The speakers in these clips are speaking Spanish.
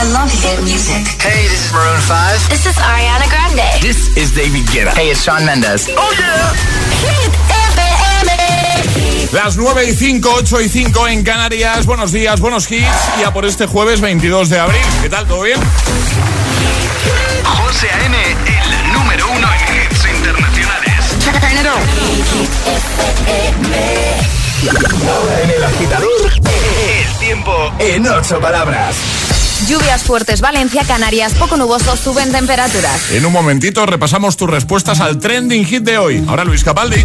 I love hit music. Hey, this is Maroon 5. This is Ariana Grande. This is David Guetta. Hey, it's Shawn Mendes. Oh yeah. Hit FM. Las 9 y 5, 8 y 5 en Canarias. Buenos días, buenos hits. Ya por este jueves 22 de abril. ¿Qué tal? ¿Todo bien? José A.M., el número uno en hits internacionales. Ahora en el agitador, El tiempo en ocho palabras. Lluvias fuertes, Valencia, Canarias, poco nuboso, suben temperaturas. En un momentito repasamos tus respuestas al trending hit de hoy. Ahora Luis Capaldi.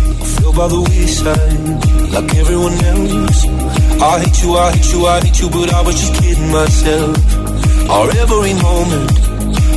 I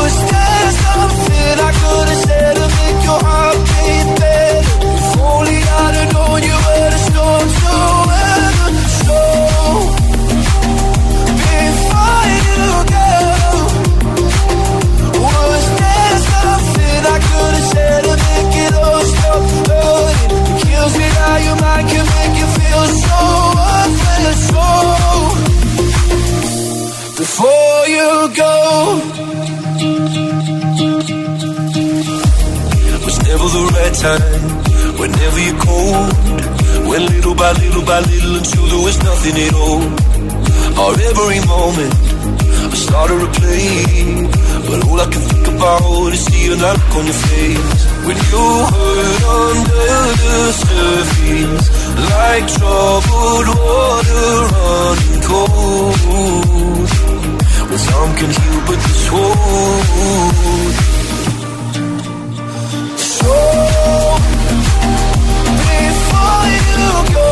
was there something I could have said to make your heart beat better? If only I'd have known you before you go, was there something I could have said to make it all stop hurting? It kills me how your mind can make you feel. So before you go, was never the right time. Whenever you're cold, when little by little by little until there was nothing at all. Our every moment, I started to play, but all I can think about is seeing that look on your face when you hurt under the surface, like troubled water running cold. Well, some can heal, but this won't. So before you go,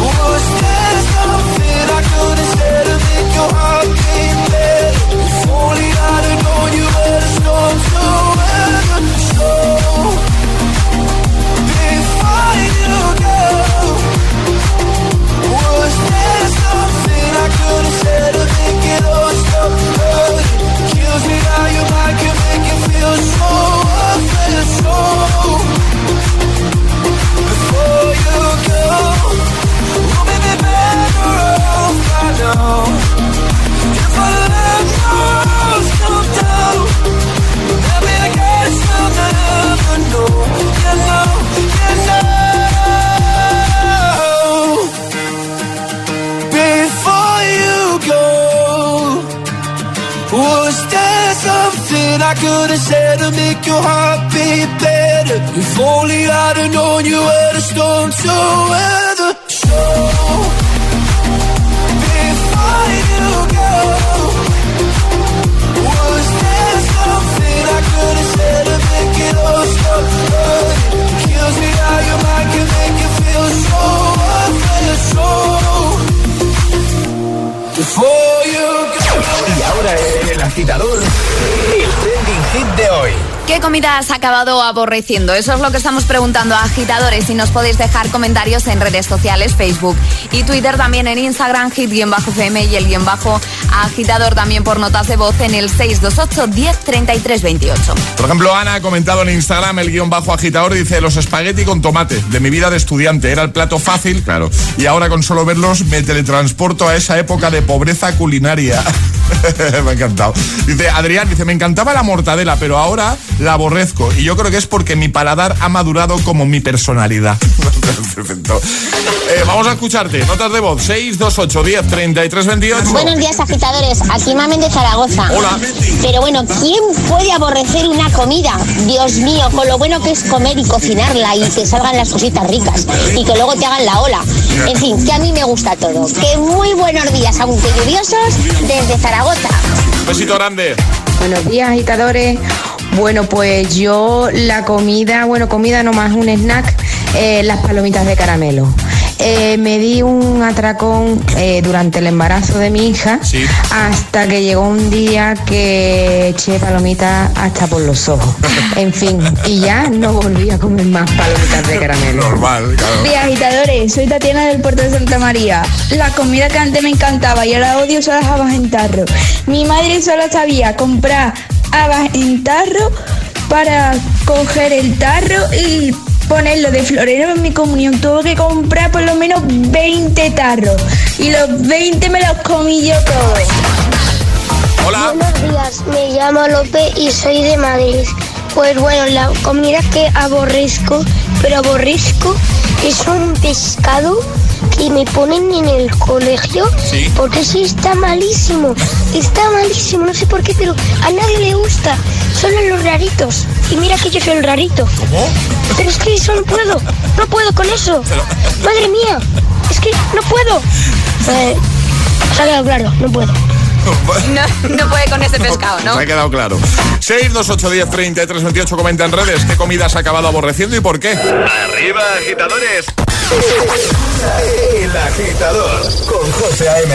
was there something I could have said to make your heart beat better? If only I'd have known you were the storm to weather. So before you go, was there could've it Kills me how your mind can make you feel so Before you go, will better off I know. Let my come down Maybe I guess oh, I'll oh. never know I could have said to make your heart beat better? If only I'd have known you were the storm to weather. So before you go, was there something I could have said to make it all stop hurting? Kills me how your mind can make you feel so el agitador, el trending hit de hoy. ¿Qué comida has acabado aborreciendo? Eso es lo que estamos preguntando a agitadores y nos podéis dejar comentarios en redes sociales, Facebook y Twitter, también en Instagram, hit-fm y el guion bajo agitador también por notas de voz en el 628 10 33 28. Por ejemplo, Ana ha comentado en Instagram el guion bajo agitador. Dice: Los espagueti con tomate de mi vida de estudiante. Era el plato fácil, claro. Y ahora con solo verlos me teletransporto a esa época de pobreza culinaria. me ha encantado. Dice Adrián, dice, me encantaba la mortadela, pero ahora la aborrezco. Y yo creo que es porque mi paladar ha madurado como mi personalidad. Perfecto. Eh, vamos a escucharte. Notas de voz 628 10 33 28. Buenos días, agitadores. Aquí Mamen de Zaragoza. Hola. Pero bueno, ¿quién puede aborrecer una comida? Dios mío, con lo bueno que es comer y cocinarla y que salgan las cositas ricas y que luego te hagan la ola. En fin, que a mí me gusta todo. Que muy buenos días, aunque lluviosos, desde Zaragoza. Besito grande. Buenos días, agitadores. Bueno, pues yo la comida, bueno, comida no más un snack, eh, las palomitas de caramelo. Eh, me di un atracón eh, durante el embarazo de mi hija Sí. hasta que llegó un día que eché palomitas hasta por los ojos. En fin, y ya no volví a comer más palomitas de caramelo. Normal, claro. Agitadores, soy Tatiana del puerto de Santa María. La comida que antes me encantaba y ahora odio son las habas en tarro. Mi madre solo sabía comprar habas en tarro para coger el tarro y ponerlo de florero en mi comunión. Tuve que comprar por lo menos 20 tarros y los 20 me los comí yo todos. Hola. Buenos días, me llamo Lope y soy de Madrid. Pues bueno, la comida que aborrezco, pero aborrezco, es un pescado que me ponen en el colegio Sí. porque ese está malísimo, está malísimo, no sé por qué, pero a nadie le gusta, solo los raritos. Y mira que yo soy el rarito. ¿Cómo? Pero es que eso no puedo, no puedo con eso. Madre mía, es que no puedo. Eh, se ha quedado claro, no puedo. No, no puede con ese pescado, ¿no? Me ha quedado claro. 62810 33 28 comenta en redes qué comida has acabado aborreciendo y por qué. Arriba, agitadores. El agitador con José A.M.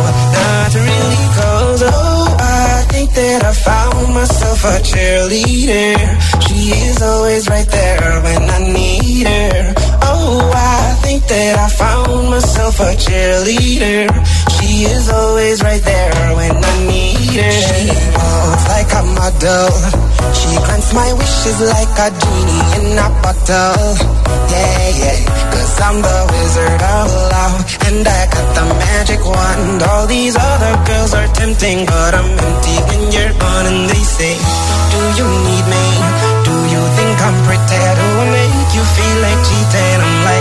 that I found myself a cheerleader. She is always right there when I need her. Oh, I think that I found myself a cheerleader. She is always right there when I need her. She walks like a model. She grants my wishes like a genie in a bottle. Yeah, yeah. Cause I'm the wizard of love. And I got magic wand. All these other girls are tempting, but I'm empty when you're gone. And they say, Do you need me? Do you think I'm pretty? Do I make you feel like cheating? I'm like,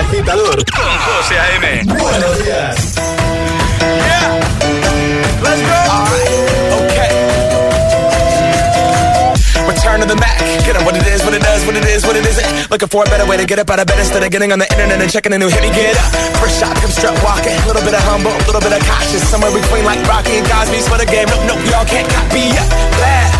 agitador Con José A.M. Buenos días. Let's go. Okay. Return to the Mac. Get up what it is, what it does, what it is, what it isn't. Looking for a better way to get up out of bed instead of getting on the internet and checking a new hit. Me get up. First shot, come strut walking. A little bit of humble, a little bit of cautious. Somewhere between like Rocky and Cosby's for the game. Nope, nope, y'all can't copy yet. Bad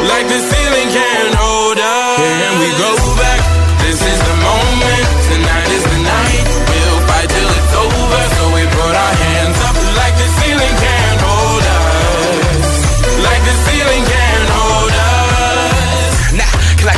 Like the ceiling can't hold us. Can we go back? This is the moment, tonight is the night. We'll fight till it's over, so we put our hands up like the ceiling can't hold us. Like the ceiling can't hold us. Nah, can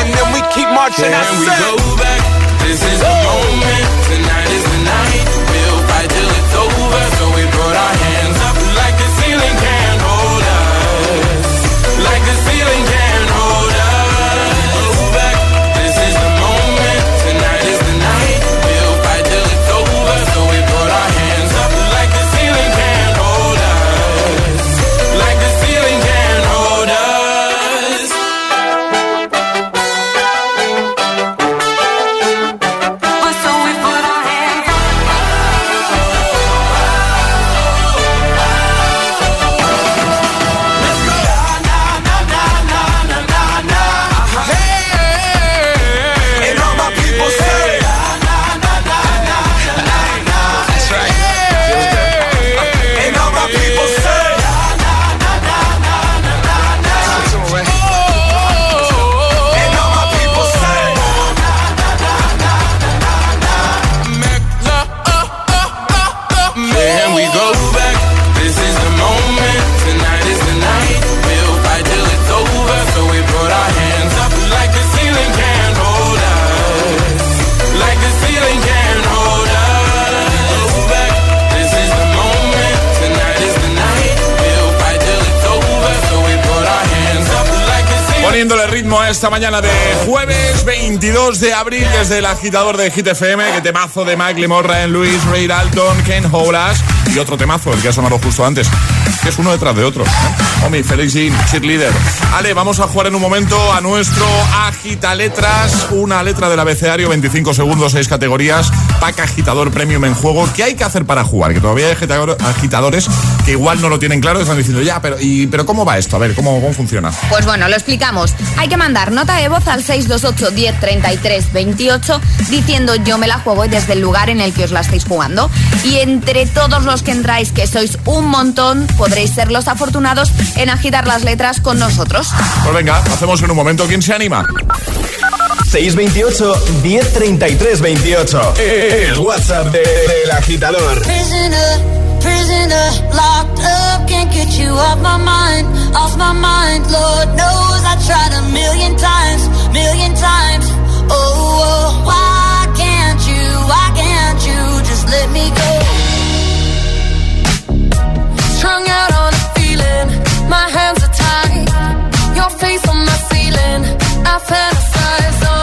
and then we keep marching. I Can we go back? This is the moment. Tonight is the night. We'll fight till it's over. 22 de abril desde el agitador de Hit FM, que temazo de Mike Lemorra en Luis, Ray Dalton, Ken Horas y otro temazo, el que ha sonado justo antes, que es uno detrás de otro. ¿eh? Omi, Felix Jean, cheerleader. Ale, vamos a jugar en un momento a nuestro agita letras, una letra del abecedario, 25 segundos, 6 categorías, pack agitador premium en juego. ¿Qué hay que hacer para jugar? Que todavía hay agitador- agitadores que igual no lo tienen claro, están diciendo, ya, pero, y, pero ¿cómo va esto? A ver, ¿cómo, cómo funciona? Pues bueno, lo explicamos. Hay que mandar nota de voz al 628 10 33 28 diciendo yo me la juego y desde el lugar en el que os la estáis jugando. Y entre todos los que entráis, que sois un montón, podréis ser los afortunados en agitar las letras con nosotros. Pues venga, hacemos en un momento. ¿Quién se anima? 628 1033 28. El WhatsApp de- del agitador. Prisoner, locked up, can't get you off my mind, off my mind. Lord knows I tried a million times, million times. Oh, oh, why can't you, why can't you just let me go? Strung out on a feeling, my hands are tied. Your face on my ceiling, I fantasize, oh,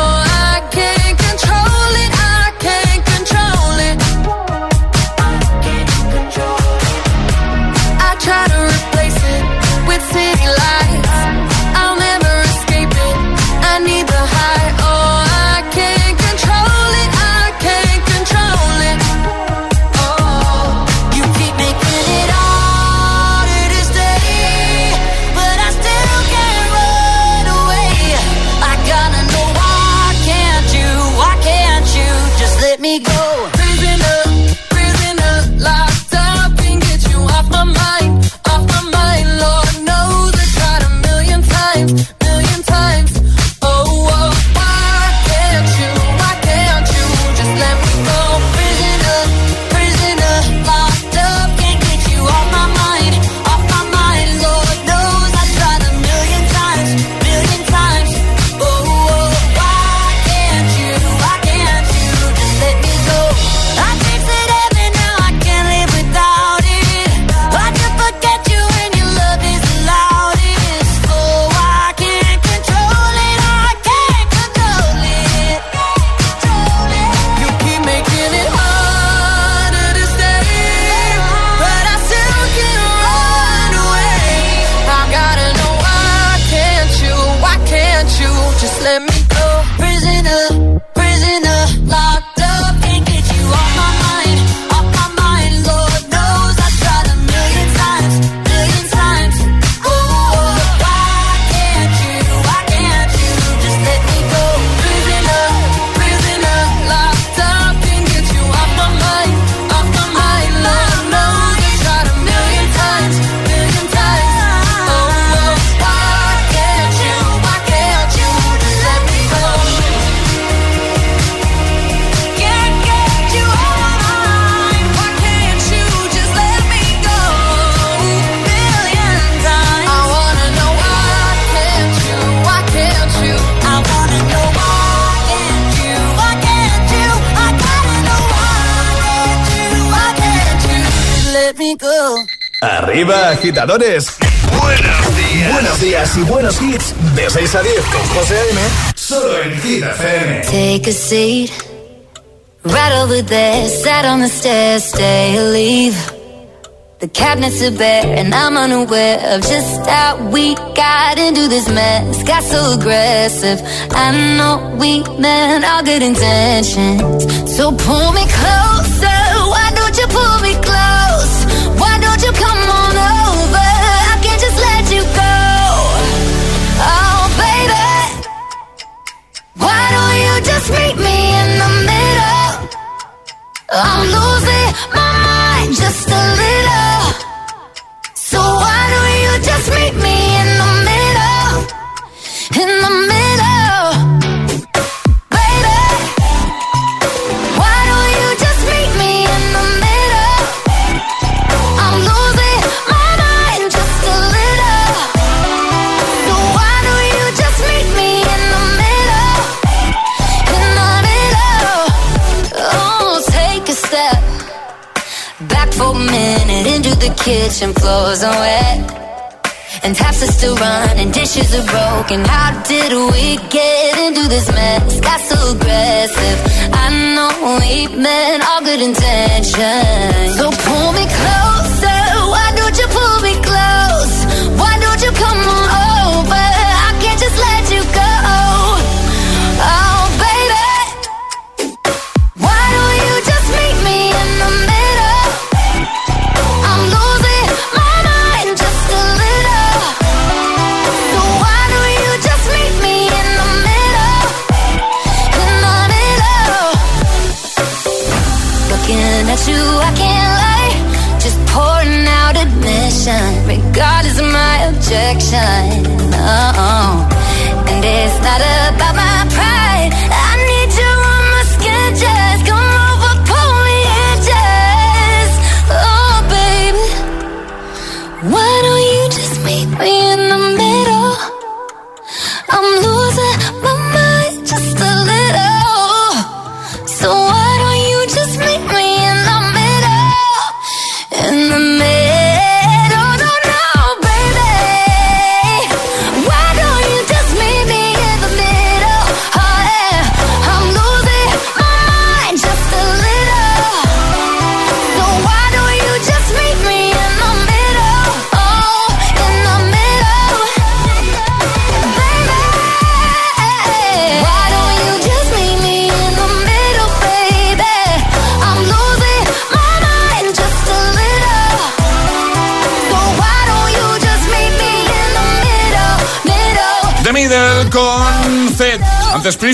agitadores. Buenos días. Buenos días y buenos hits. De 6 a 10 con José A.M. Solo en Hit FM. Take a seat. Right over there, sat on the stairs, stay or leave. The cabinets are bare, and I'm unaware of just how we got into this mess. Got so aggressive. I know we meant all good intentions. So pull me closer. Why don't you pull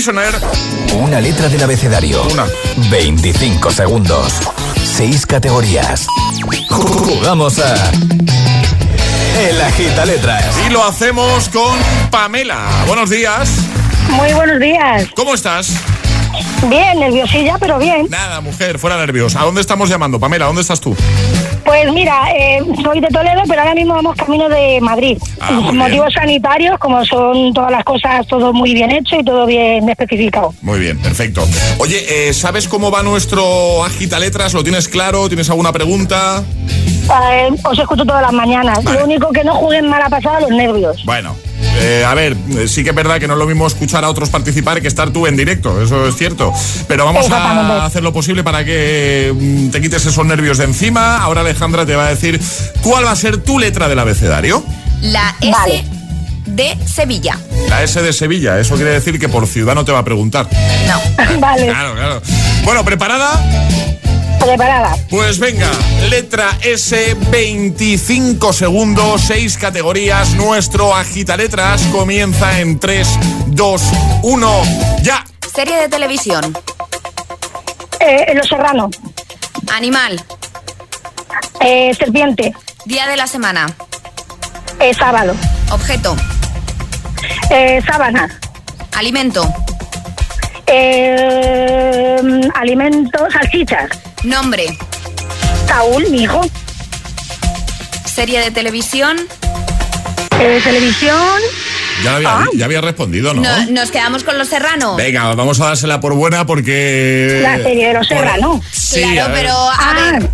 Prisoner. Una letra del abecedario. Una. 25 segundos. 6 categorías. Jugamos a. El agita letras. Y lo hacemos con Pamela. Buenos días. Muy buenos días. ¿Cómo estás? Bien, nerviosilla, pero bien. Nada, mujer, fuera nervios. ¿A dónde estamos llamando? Pamela, ¿dónde estás tú? Pues mira, eh, soy de Toledo, pero ahora mismo vamos camino de Madrid. Ah, motivos sanitarios, como son todas las cosas, todo muy bien hecho y todo bien especificado. Muy bien, perfecto. Oye, eh, ¿sabes cómo va nuestro agita letras? ¿Lo tienes claro? ¿Tienes alguna pregunta? Eh, os escucho todas las mañanas. Lo único que no jueguen mala pasada los nervios. Bueno, eh, a ver, eh, sí que es verdad que no es lo mismo escuchar a otros participar que estar tú en directo, eso es cierto. Pero vamos a hacer lo posible para que mm, te quites esos nervios de encima. Ahora Alejandra te va a decir cuál va a ser tu letra del abecedario. La S Vale. de Sevilla. La S de Sevilla, eso quiere decir que por ciudad no te va a preguntar. No. vale, Claro, claro. Bueno, ¿preparada? preparada. Pues venga, letra S, 25 segundos, 6 categorías. Nuestro agita letras comienza en 3, 2, 1, ya. Serie de televisión. Eh, los Serrano. Animal. Eh, serpiente. Día de la semana. Eh, sábado. Objeto. Eh, sábana. Alimento. Eh, alimento, salchichas. Nombre. Saúl, mi hijo. Serie de televisión. Eh, televisión. Ya había, Ah. ya había respondido, ¿no? No- nos quedamos con los serranos. Venga, vamos a dársela por buena porque... La serie de los Por- Serrano. Sí, a claro, ver. pero a Ah. ver,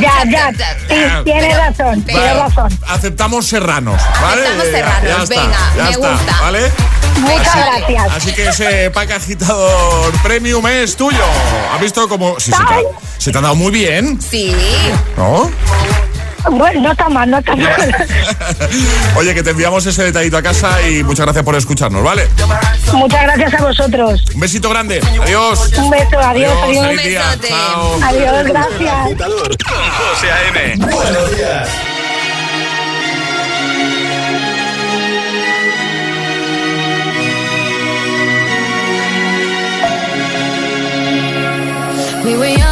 Ya, ya. Sí, tienes razón, tienes Vale, razón. Aceptamos serranos, ¿vale? Aceptamos serranos, ya está, venga, ya me está, gusta. ¿vale? Muchas Así- gracias. Así que ese pack agitador premium es tuyo. ¿Has visto cómo sí, se, te ha, se te ha dado muy bien? Sí. ¿No? Bueno, no está mal, no está mal. Oye, que te enviamos ese detallito a casa y muchas gracias por escucharnos, ¿vale? Muchas gracias a vosotros. Un besito grande. Adiós. Un beso, adiós, adiós. día. Chao. Adiós, gracias. Con José A.M. Buenos días. We were young,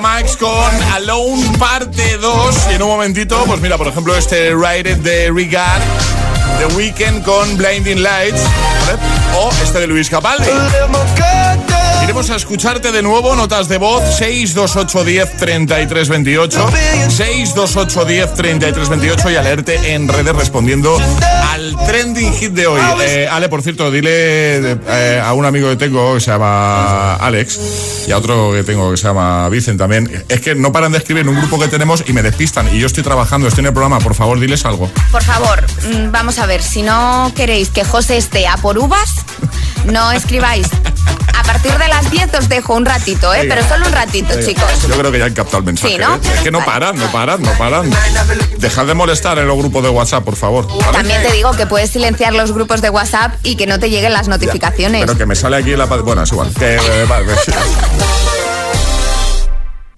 Max con Alone Parte 2. Y en un momentito, pues mira, por ejemplo, este Ride de Regard, The Weekend con Blinding Lights, o este de Luis Capaldi. Iremos a escucharte de nuevo, notas de voz 628 10 33 28 628 10 33 28 y a leerte en redes respondiendo al trending hit de hoy. Eh, Ale, por cierto, dile eh, a un amigo que tengo que se llama Alex y a otro que tengo que se llama Vicen también. Es que no paran de escribir en un grupo que tenemos y me despistan. Y yo estoy trabajando, estoy en el programa. Por favor, diles algo. Por favor, mm, vamos a ver, si no queréis que José esté a por uvas, no escribáis. A partir de las 10 os dejo un ratito, ¿eh? Pero solo un ratito, chicos. Yo creo que ya han captado el mensaje. Sí, ¿no? ¿eh? Es que no paran, no paran, no paran. Dejad de molestar en los grupos de WhatsApp, por favor. ¿vale? También te digo que puedes silenciar los grupos de WhatsApp y que no te lleguen las notificaciones. Pero que me sale aquí la... Bueno, es igual. Que, eh, vale, sí.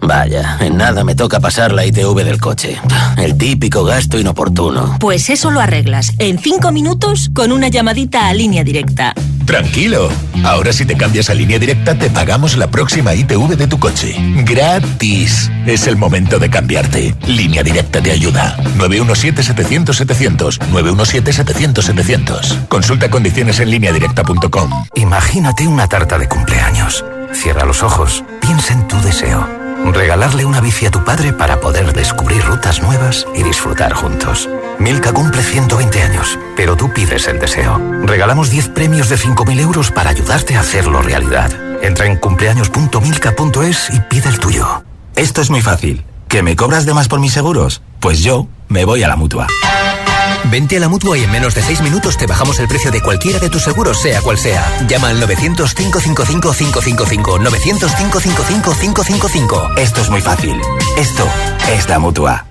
Vaya, en nada me toca pasar la ITV del coche. El típico gasto inoportuno. Pues eso lo arreglas en cinco minutos con una llamadita a línea directa. Tranquilo. Ahora si te cambias a línea directa te pagamos la próxima ITV de tu coche. Gratis. Es el momento de cambiarte. Línea directa te ayuda. 917-700-700. 917-700-700. Consulta condiciones en lineadirecta.com. Imagínate una tarta de cumpleaños. Cierra los ojos, piensa en tu deseo Regalarle una bici a tu padre para poder descubrir rutas nuevas y disfrutar juntos. Milka cumple 120 años, pero tú pides el deseo. Regalamos 10 premios de 5.000 euros para ayudarte a hacerlo realidad. Entra en cumpleaños.milka.es y pide el tuyo. Esto es muy fácil. ¿Que me cobras de más por mis seguros? Pues yo me voy a la mutua. Vente a la mutua y en menos de 6 minutos te bajamos el precio de cualquiera de tus seguros, sea cual sea. Llama al 900-555-555. 900-555-555. Esto es muy fácil. Esto es la mutua.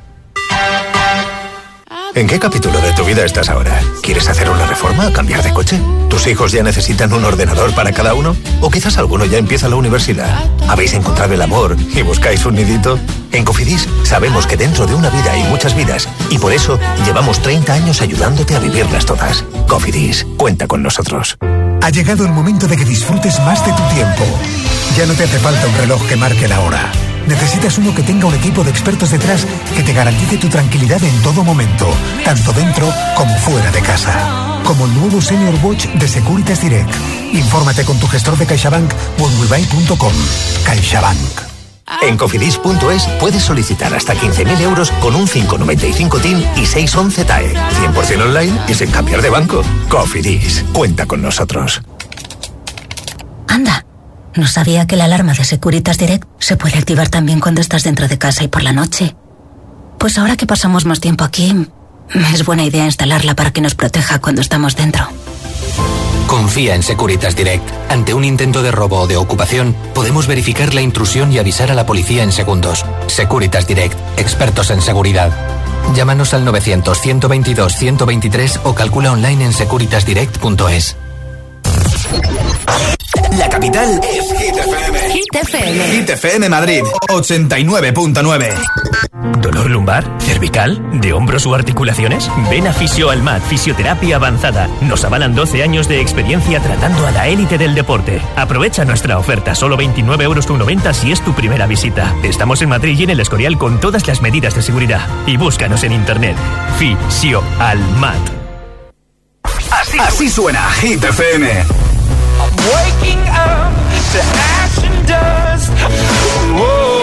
¿En qué capítulo de tu vida estás ahora? ¿Quieres hacer una reforma o cambiar de coche? ¿Tus hijos ya necesitan un ordenador para cada uno? ¿O quizás alguno ya empieza la universidad? ¿Habéis encontrado el amor y buscáis un nidito? En Cofidis sabemos que dentro de una vida hay muchas vidas y por eso llevamos 30 años ayudándote a vivirlas todas. Cofidis, cuenta con nosotros. Ha llegado el momento de que disfrutes más de tu tiempo. Ya no te hace falta un reloj que marque la hora. Necesitas uno que tenga un equipo de expertos detrás que te garantice tu tranquilidad en todo momento, tanto dentro como fuera de casa. Como el nuevo Senior Watch de Securitas Direct. Infórmate con tu gestor de CaixaBank o en webuy.com. CaixaBank. En cofidis.es puedes solicitar hasta 15.000 euros con un 595 TIN y 611 TAE. 100% online y sin cambiar de banco. Cofidis, cuenta con nosotros. Anda, no sabía que la alarma de Securitas Direct se puede activar también cuando estás dentro de casa y por la noche. Pues ahora que pasamos más tiempo aquí, es buena idea instalarla para que nos proteja cuando estamos dentro. Confía en Securitas Direct. Ante un intento de robo o de ocupación, podemos verificar la intrusión y avisar a la policía en segundos. Securitas Direct, expertos en seguridad. Llámanos al 900-122-123 o calcula online en securitasdirect.es. La capital es Hit FM. Hit FM. Hit FM Madrid, 89.9. ¿Dolor lumbar? ¿Cervical? ¿De hombros o articulaciones? Ven a Fisio Almat, Fisioterapia Avanzada. Nos avalan 12 años de experiencia tratando a la élite del deporte. Aprovecha nuestra oferta, solo 29,90 euros si es tu primera visita. Estamos en Madrid y en el Escorial con todas las medidas de seguridad. Y búscanos en internet. Fisio Almat. Así, así suena Hit FM. Waking up to ash and dust. Whoa,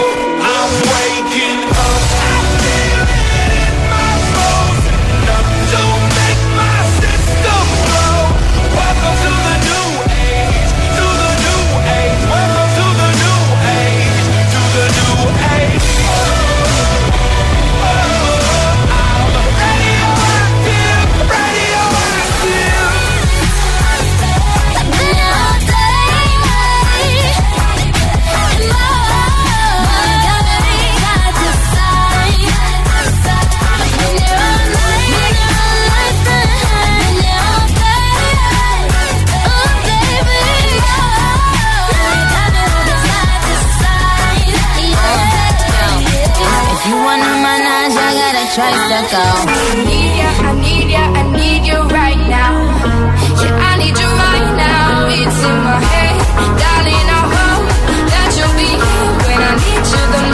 tricycle. I need ya, I need ya, I need you right now. Yeah, I need you right now. It's in my head, darling. I hope that you'll be here when I need you the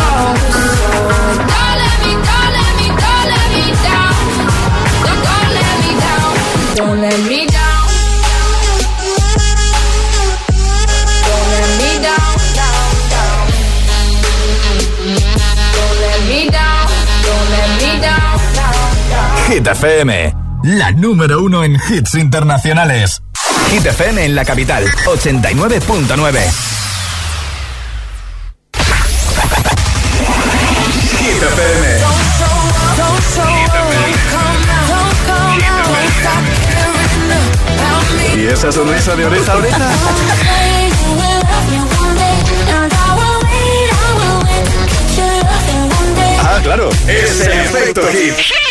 Hit FM, la número uno en hits internacionales. Hit FM en la capital, 89.9. Hit FM. ¿Y esa sonrisa de oreja a oreja? Ah, claro, es el efecto hit.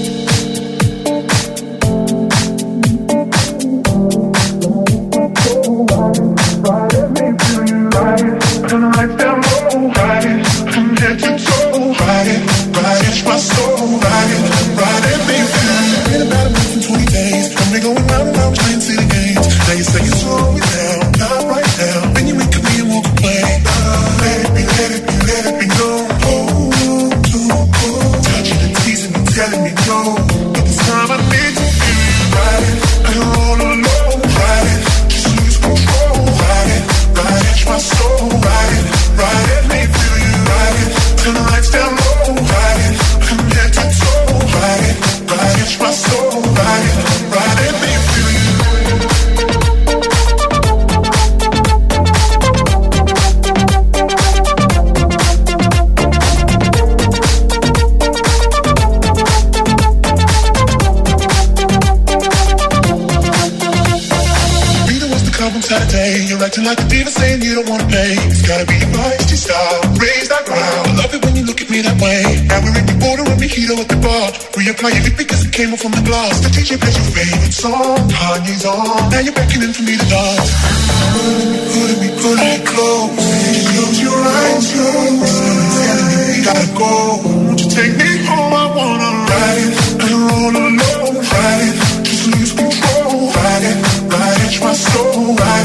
acting like a diva saying you don't wanna play. It's gotta be your feisty style, raise that ground. I love it when you look at me that way. Now we're in the border with Mojito at the bar. Reapply your lip because it came off on the glass. The DJ plays your favorite song, Kanye's on. Now you're beckoning for me to dance. Put me, put me close. Close your eyes, close. Telling me we gotta go. Won't you take me home? I wanna ride it and roll alone. Ride it, just lose control. Ride it, ride it, my soul. Ride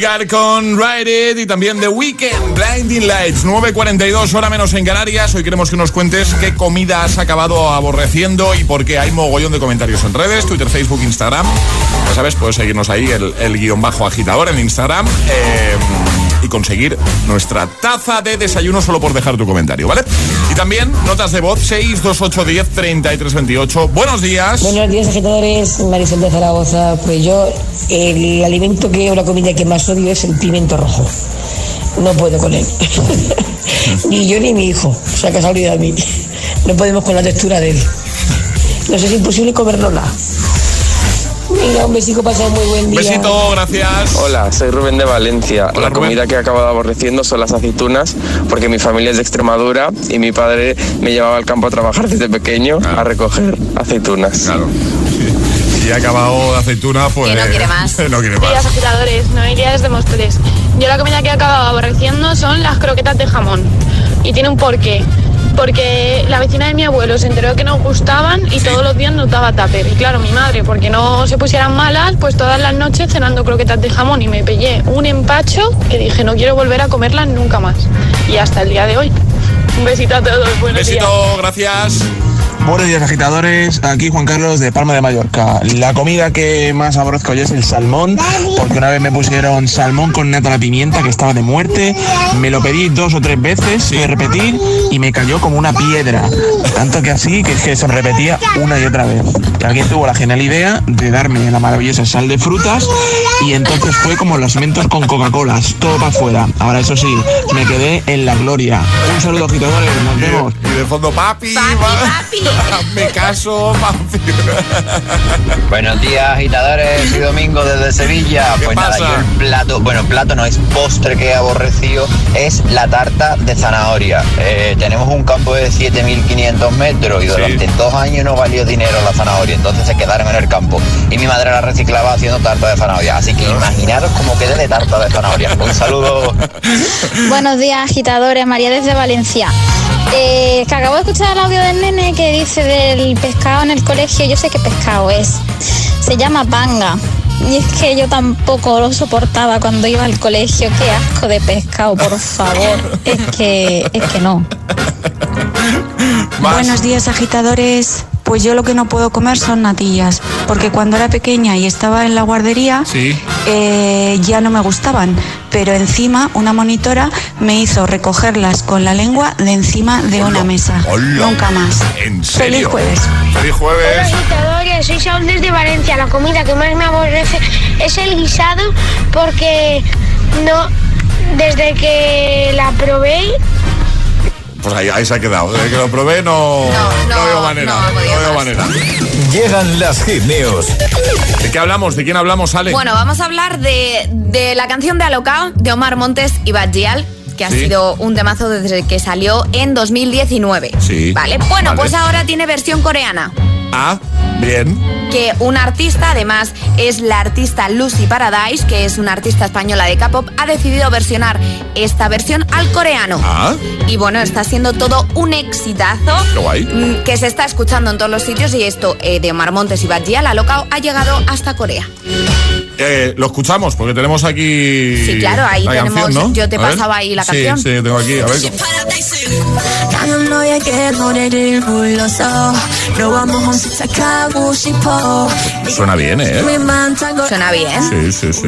Con Ride y también The Weekend, Blinding Lights, 9.42, hora menos en Canarias. Hoy queremos que nos cuentes qué comida has acabado aborreciendo y por qué hay mogollón de comentarios en redes, Twitter, Facebook, Instagram. Ya sabes, puedes seguirnos ahí, el, guion bajo agitador en Instagram. Eh, y conseguir nuestra taza de desayuno solo por dejar tu comentario, ¿vale? Y también notas de voz 62810 3328. Buenos días. Buenos días, agitadores. Marisol de Zaragoza. Pues yo, el alimento que, o la comida que más odio es el pimiento rojo. No puedo con él. ni yo ni mi hijo. O sea que se ha olvidado de mí. No podemos con la textura de él. No sé si es imposible comerlo nada. Venga, un besito, pasa muy buen día. Besito, gracias. Hola, soy Rubén de Valencia. la comida que he acabado aborreciendo son las aceitunas, porque mi familia es de Extremadura y mi padre me llevaba al campo a trabajar desde pequeño a recoger aceitunas. Claro. Sí. Y ha acabado de aceituna, pues. no quiere más. no quiere más. Días agitadores, no desde Móstoles. Yo la comida que he acabado aborreciendo son las croquetas de jamón. Y tiene un porqué porque la vecina de mi abuelo se enteró que nos gustaban y todos los días nos daba tupper. Y claro, mi madre, porque no se pusieran malas, pues todas las noches cenando croquetas de jamón y me pellé un empacho que dije no quiero volver a comerlas nunca más. Y hasta el día de hoy. Un besito a todos, buenos besito, gracias. Buenos días agitadores, aquí Juan Carlos de Palma de Mallorca. La comida que más aborrezco yo es el salmón, porque una vez me pusieron salmón con nata a la pimienta que estaba de muerte, me lo pedí dos o tres veces, de repetir y me cayó como una piedra. Tanto que así que, que se repetía una y otra vez. Y alguien tuvo la genial idea de darme la maravillosa sal de frutas y entonces fue como los mentos con Coca-Cola, todo para afuera. Ahora eso sí, me quedé en la gloria. Un saludo agitadores, nos vemos. Y de fondo, papi, papi, me caso. Buenos días, agitadores. y domingo desde Sevilla. pues nada, yo el plato, bueno, plato no es postre que he aborrecido, es la tarta de zanahoria. Eh, tenemos un campo de 7500 metros y durante dos años no valió dinero la zanahoria, entonces se quedaron en el campo. Y mi madre la reciclaba haciendo tarta de zanahoria. Así que imaginaros cómo quede de tarta de zanahoria. Un saludo. Buenos días, agitadores. María desde Valencia. Eh, que acabo de escuchar el audio del nene que dice del pescado en el colegio. Yo sé qué pescado es. Se llama panga. Y es que yo tampoco lo soportaba cuando iba al colegio. Qué asco de pescado, por favor. Es que, es que no. Buenos días, agitadores. Pues yo lo que no puedo comer son natillas, porque cuando era pequeña y estaba en la guardería, eh, ya no me gustaban. Pero encima una monitora me hizo recogerlas con la lengua de encima de una mesa. Nunca más. Feliz jueves. Feliz jueves. Hola, soy Saúl desde Valencia. La comida que más me aborrece es el guisado porque no, desde que la probé pues ahí, se ha quedado. Desde que lo probé no, no, veo manera. No, veo manera. Llegan las hit ¿De qué hablamos? ¿De quién hablamos, Ale? Bueno, vamos a hablar de, de la canción de Alocao de Omar Montes y Badgial que ha sido un temazo desde que salió en 2019. Sí. Vale, bueno, pues ahora tiene versión coreana. Ah, bien. Que un artista, además es la artista Lucy Paradise, que es una artista española de K-pop, ha decidido versionar esta versión al coreano. Ah. Y bueno, está siendo todo un exitazo. Qué guay. Mm, que se está escuchando en todos los sitios y esto eh, de Omar Montes y Bajia, la loca, ha llegado hasta Corea. Eh, lo escuchamos porque tenemos aquí. Sí, claro, ahí tenemos. Yo te pasaba ahí la canción. Sí, sí, tengo aquí. A ver. Suena bien, ¿eh? Suena bien. Sí, sí, sí.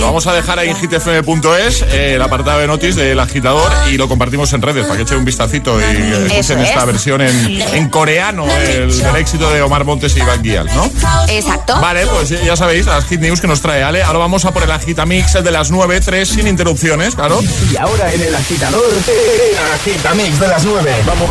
Vamos a dejar ahí en hitfm.es eh, el apartado de notis del agitador y lo compartimos en redes para que echen un vistacito y escuchen esta versión en, coreano el, del éxito de Omar Montes y Iván Guial, ¿no? Exacto. Vale, pues ya sabéis, las hit news que nos trae Ale. Ahora vamos a por el agitamix de las 9, 3 sin interrupciones, claro. Y ahora en el agitador, el agitamix de las 9. Vamos.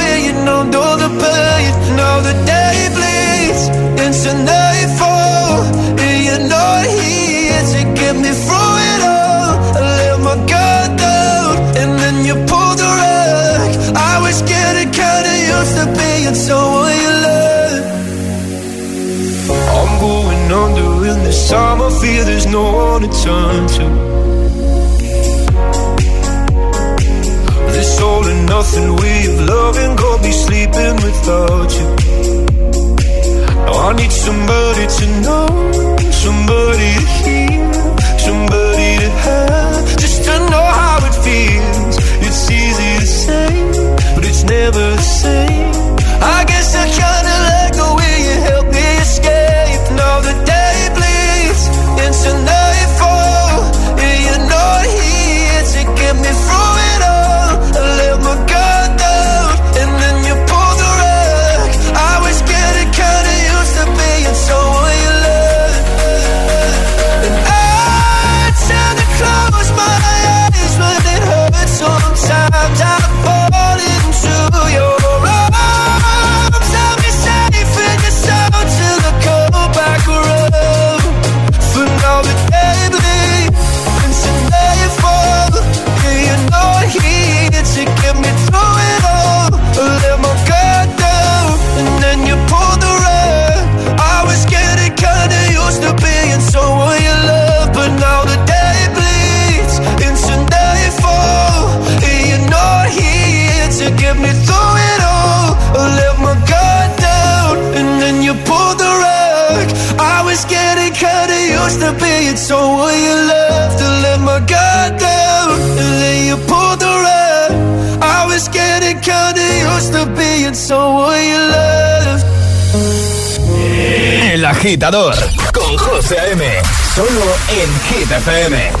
pain, no, know the pain. Now the day bleeds into nightfall, and you're not here to get me through it all. I let my guard down, and then you pull the rug. I was getting kinda used to being someone you love. I'm going under in this time. I fear there's no one to turn to. nothing we've loving Could be sleeping without you. Now I need somebody to know Somebody to hear. agitador con José M. Solo en Hit FM.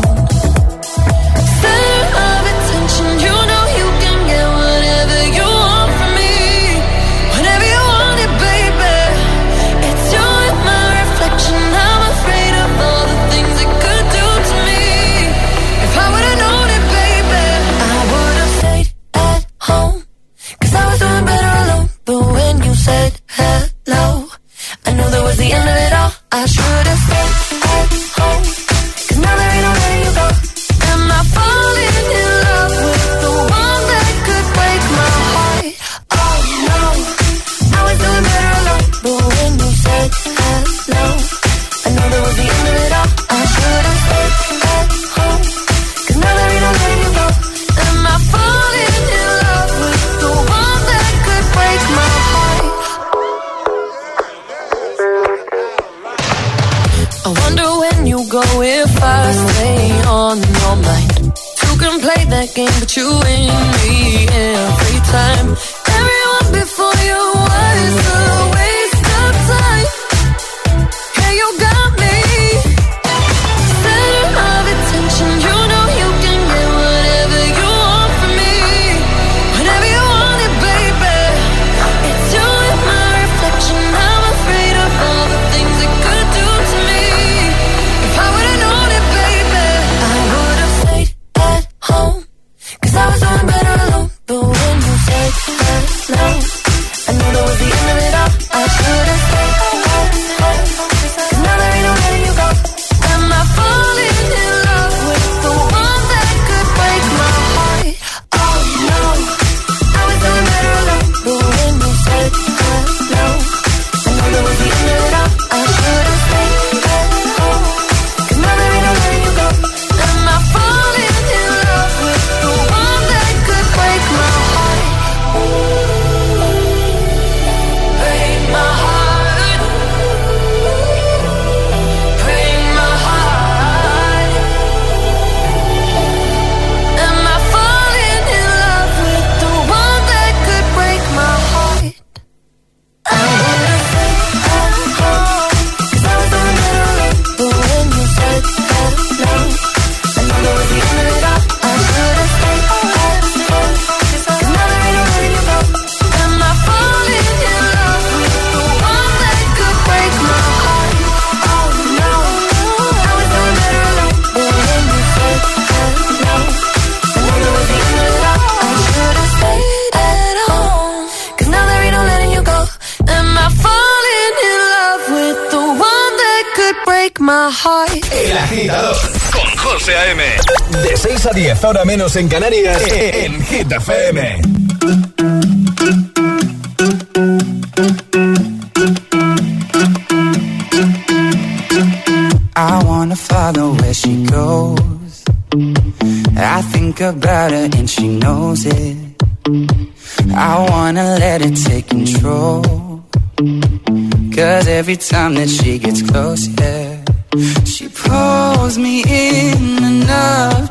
10, ahora menos en Canarias, en Hit FM. I wanna follow where she goes. I think about her and she knows it. I wanna let it take control. Cause every time that she gets close, yeah, she pulls me in enough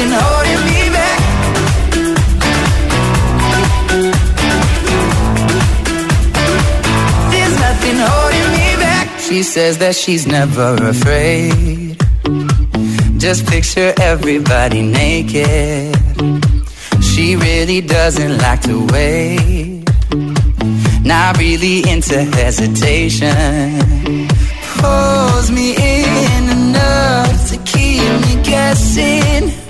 Nothing holding me back. There's nothing holding me back. She says that she's never afraid. Just picture everybody naked. She really doesn't like to wait. Not really into hesitation. Pulls me in enough to keep me guessing.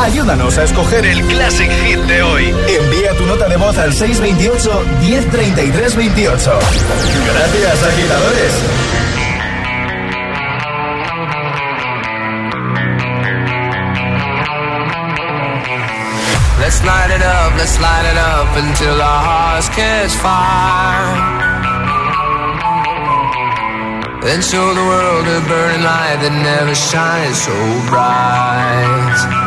Ayúdanos a escoger el Classic Hit de hoy. Envía tu nota de voz al 628 1033 28. Gracias, agitadores. Let's light it up, let's light it up until our hearts catch fire. Then show the world a burning light that never shines so bright.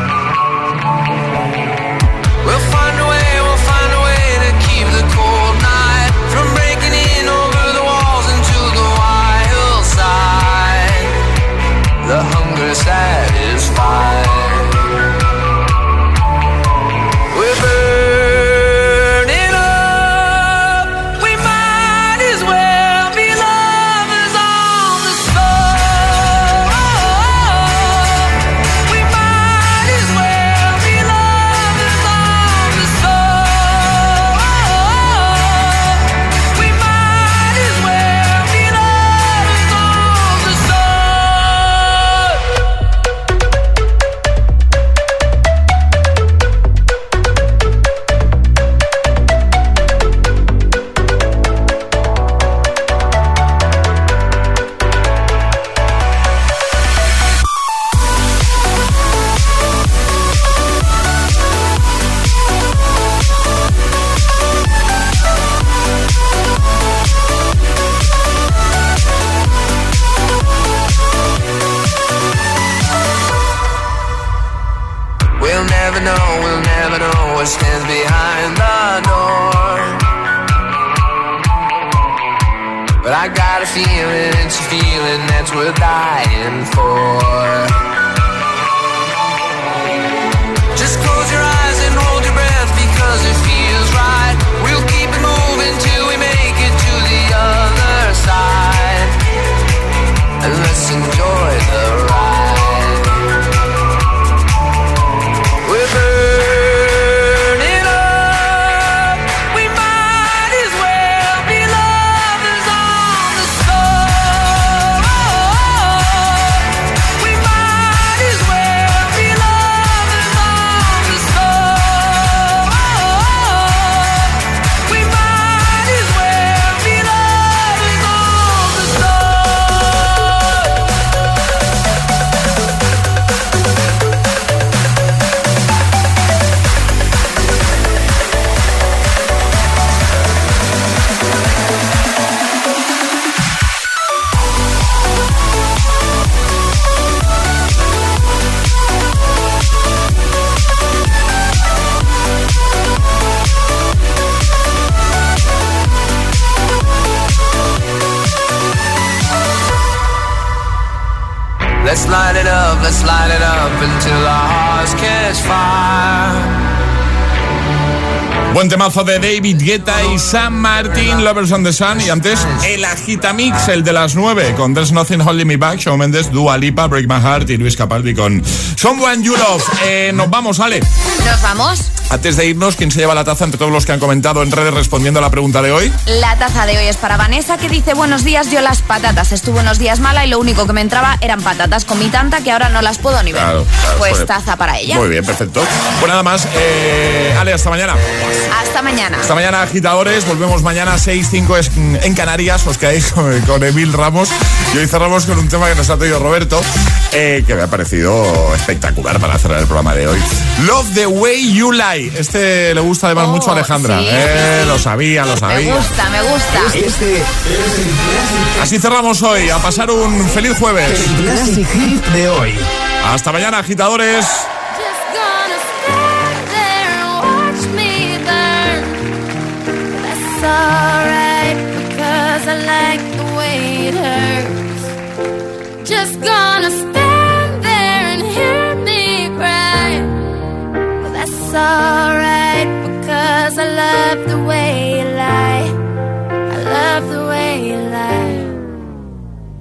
Buen temazo de David Guetta y Sam Martin, Lovers on the Sun. Y antes, el Agitamix, el de las 9, con There's Nothing Holding Me Back, Shawn Mendes, Dua Lipa, Break My Heart y Luis Capaldi con Someone You Love. Eh, nos vamos, Ale. Nos vamos. Antes de irnos, ¿quién se lleva la taza entre todos los que han comentado en redes respondiendo a la pregunta de hoy? La taza de hoy es para Vanessa que dice buenos días, yo las patatas. Estuve unos días mala y lo único que me entraba eran patatas. Comí tanta que ahora no las puedo ni ver. Claro, claro, pues joder. taza para ella. Muy bien, perfecto. Pues nada más, eh, Ale, hasta mañana. Hasta mañana. Hasta mañana, agitadores. Volvemos mañana a 6-5 es- en Canarias. Os quedáis con, con Emil Ramos. Y hoy cerramos con un tema que nos ha traído Roberto, eh, que me ha parecido espectacular para cerrar el programa de hoy. Love the Way You Lie. Este le gusta además Oh, mucho a Alejandra. sí, Eh, sí. Lo sabía, lo Me sabía. gusta, me gusta. Este Así cerramos hoy. A pasar un feliz jueves. Classic Hit de hoy. Hasta mañana, agitadores. That's alright because I like the way it hurts. Just gonna stand there and hear me cry. But that's alright because I love the way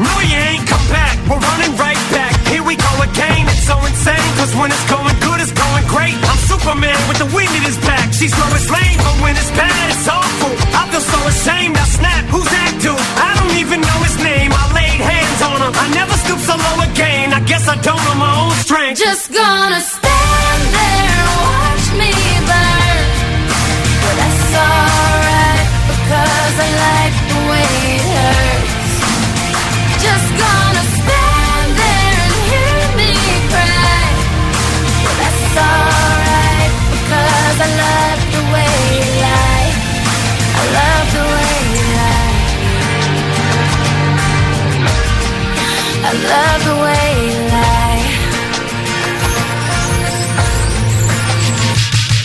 No, you ain't come back. We're running right back. Here we go again. It's so insane, cause when it's going good, it's going great. I'm Superman with the wind in his back. She's Lois Lane, but when it's bad, it's awful. I feel so ashamed. I snap. Who's that dude? I don't even know his name. I laid hands on him. I never stoop so low again. I guess I don't know my own strength. Just gonna stand there and watch me burn. But that's because I like the way it hurts.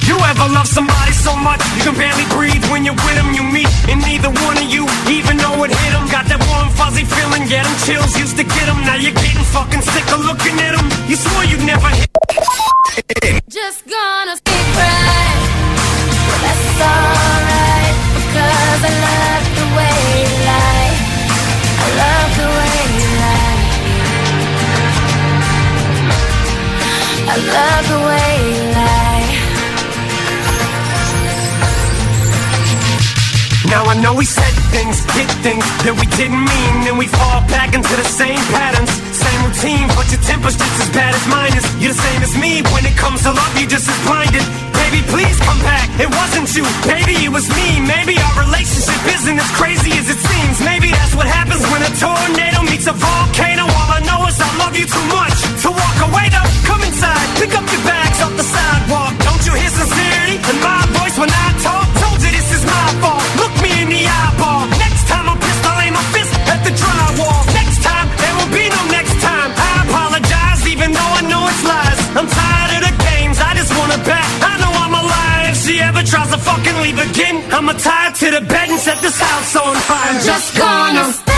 You ever love somebody so much you can barely breathe when you're with them? You meet, and neither one of you even know it hit them. Got that warm, fuzzy feeling, get them chills, used to get them. Now you're getting fucking sick of looking at them. You swore you'd never hit. Now I know we said things, did things that we didn't mean, and we fall back into the same patterns, same routine. But your temper's just as bad as mine is. You're the same as me. When it comes to love, you're just as blinded. Baby, please come back. It wasn't you. Maybe it was me. Maybe our relationship isn't as crazy as it seems. Maybe that's what happens when a tornado meets a volcano. All I know is I love you too much to walk away. Though, come inside, pick up your bags off the sidewalk. Don't you hear sincerity in my voice when I talk? Told you this is my fault. Next time I'm pissed, I'll aim fist at the drywall. Next time, there will be no next time. I apologize, even though I know it's lies. I'm tired of the games, I just wanna bet. I know I'm alive. If she ever tries to fucking leave again, I'ma tie her to the bed and set this house on fire. I'm just gonna